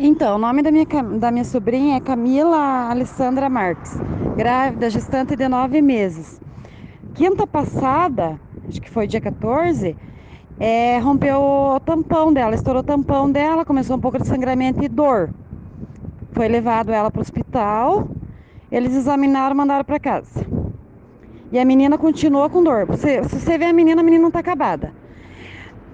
Então, o nome da minha, da minha sobrinha é Camila Alessandra Marques, grávida, gestante de nove meses. Quinta passada, acho que foi dia 14, é, rompeu o tampão dela, estourou o tampão dela, começou um pouco de sangramento e dor. Foi levado ela para o hospital, eles examinaram, mandaram para casa. E a menina continuou com dor. Se você vê a menina, a menina não está acabada.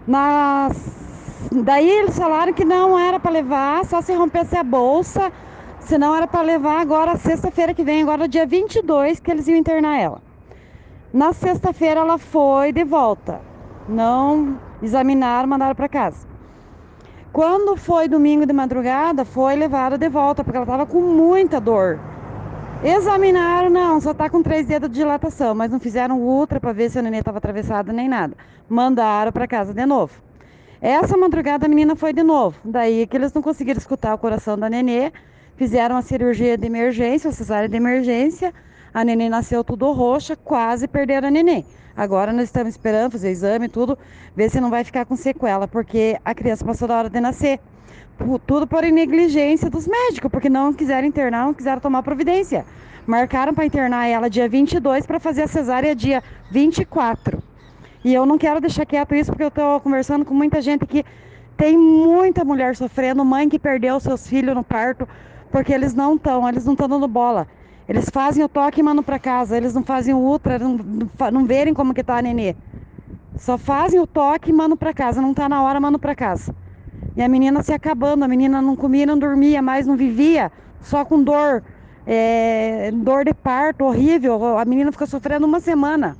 Nas... Daí eles falaram que não era para levar, só se rompesse a bolsa, senão era para levar agora, sexta-feira que vem, agora dia 22, que eles iam internar ela. Na sexta-feira ela foi de volta. Não examinaram, mandaram para casa. Quando foi domingo de madrugada, foi levada de volta, porque ela estava com muita dor. Examinaram, não, só tá com três dedos de dilatação, mas não fizeram ultra para ver se a neném estava atravessada nem nada. Mandaram para casa de novo. Essa madrugada a menina foi de novo. Daí que eles não conseguiram escutar o coração da nenê, fizeram a cirurgia de emergência, a cesárea de emergência. A neném nasceu tudo roxa, quase perderam a neném. Agora nós estamos esperando fazer exame tudo, ver se não vai ficar com sequela, porque a criança passou da hora de nascer tudo por negligência dos médicos, porque não quiseram internar, não quiseram tomar providência. Marcaram para internar ela dia 22 para fazer a cesárea dia 24. E eu não quero deixar quieto isso, porque eu estou conversando com muita gente que tem muita mulher sofrendo, mãe que perdeu seus filhos no parto, porque eles não estão, eles não estão dando bola. Eles fazem o toque e mandam para casa, eles não fazem o ultra, não, não, não verem como que tá a nenê. Só fazem o toque e mandam para casa, não está na hora, mandam para casa. E a menina se acabando, a menina não comia, não dormia mais, não vivia, só com dor, é, dor de parto horrível. A menina ficou sofrendo uma semana.